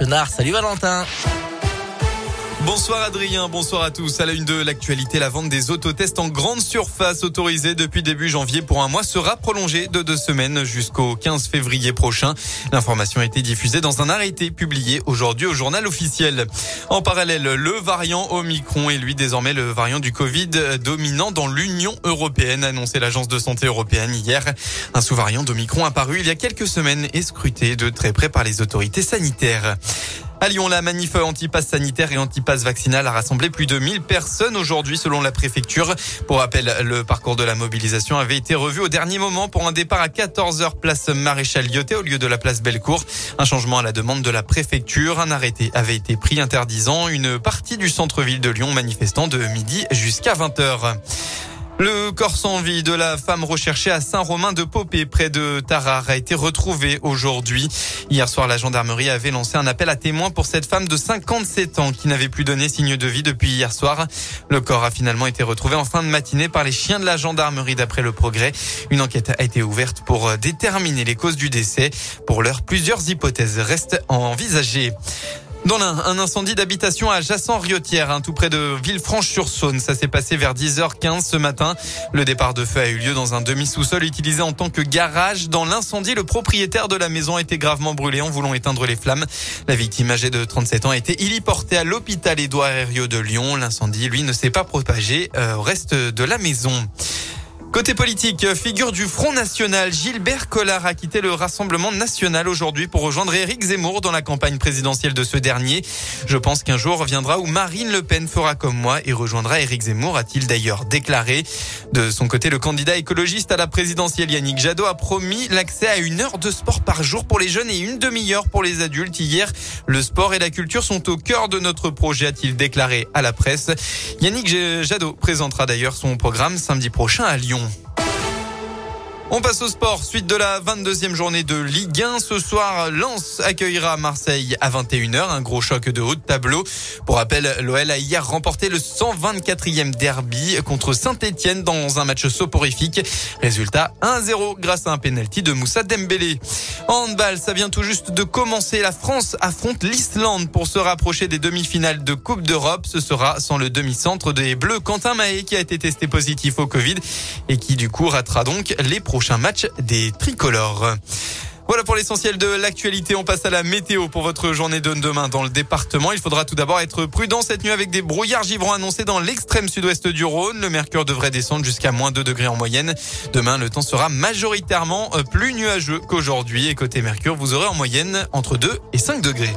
Salut Valentin. Bonsoir Adrien, bonsoir à tous. À la une de l'actualité, la vente des autotests en grande surface autorisée depuis début janvier pour un mois sera prolongée de deux semaines jusqu'au 15 février prochain. L'information a été diffusée dans un arrêté publié aujourd'hui au journal officiel. En parallèle, le variant Omicron est lui désormais le variant du Covid dominant dans l'Union européenne, annoncé l'agence de santé européenne hier. Un sous-variant d'Omicron apparu il y a quelques semaines et scruté de très près par les autorités sanitaires. À Lyon, la manif anti-pass sanitaire et anti-pass vaccinal a rassemblé plus de 1000 personnes aujourd'hui selon la préfecture. Pour rappel, le parcours de la mobilisation avait été revu au dernier moment pour un départ à 14h place Maréchal Lyoté au lieu de la place Bellecour. Un changement à la demande de la préfecture. Un arrêté avait été pris interdisant une partie du centre-ville de Lyon manifestant de midi jusqu'à 20h. Le corps sans vie de la femme recherchée à Saint-Romain-de-Popé, près de Tarare, a été retrouvé aujourd'hui. Hier soir, la gendarmerie avait lancé un appel à témoins pour cette femme de 57 ans qui n'avait plus donné signe de vie depuis hier soir. Le corps a finalement été retrouvé en fin de matinée par les chiens de la gendarmerie d'après le progrès. Une enquête a été ouverte pour déterminer les causes du décès. Pour l'heure, plusieurs hypothèses restent envisagées. Dans l'un, un incendie d'habitation à Jassan-Riotière, hein, tout près de Villefranche-sur-Saône. Ça s'est passé vers 10h15 ce matin. Le départ de feu a eu lieu dans un demi-sous-sol utilisé en tant que garage. Dans l'incendie, le propriétaire de la maison a été gravement brûlé en voulant éteindre les flammes. La victime âgée de 37 ans a été héliportée à l'hôpital Édouard Herriot de Lyon. L'incendie, lui, ne s'est pas propagé euh, au reste de la maison. Côté politique, figure du Front National, Gilbert Collard a quitté le Rassemblement National aujourd'hui pour rejoindre Éric Zemmour dans la campagne présidentielle de ce dernier. Je pense qu'un jour reviendra où Marine Le Pen fera comme moi et rejoindra Éric Zemmour, a-t-il d'ailleurs déclaré. De son côté, le candidat écologiste à la présidentielle Yannick Jadot a promis l'accès à une heure de sport par jour pour les jeunes et une demi-heure pour les adultes. Hier, le sport et la culture sont au cœur de notre projet, a-t-il déclaré à la presse. Yannick Jadot présentera d'ailleurs son programme samedi prochain à Lyon. On passe au sport. Suite de la 22e journée de Ligue 1. Ce soir, Lens accueillera Marseille à 21h. Un gros choc de haut de tableau. Pour rappel, l'OL a hier remporté le 124e derby contre Saint-Etienne dans un match soporifique. Résultat 1-0 grâce à un penalty de Moussa Dembélé. En handball, ça vient tout juste de commencer. La France affronte l'Islande pour se rapprocher des demi-finales de Coupe d'Europe. Ce sera sans le demi-centre des Bleus Quentin Mahé qui a été testé positif au Covid et qui du coup ratera donc les prochain match des tricolores. Voilà pour l'essentiel de l'actualité. On passe à la météo pour votre journée de demain dans le département. Il faudra tout d'abord être prudent cette nuit avec des brouillards givrants annoncés dans l'extrême sud-ouest du Rhône. Le mercure devrait descendre jusqu'à moins 2 degrés en moyenne. Demain, le temps sera majoritairement plus nuageux qu'aujourd'hui. Et côté mercure, vous aurez en moyenne entre 2 et 5 degrés.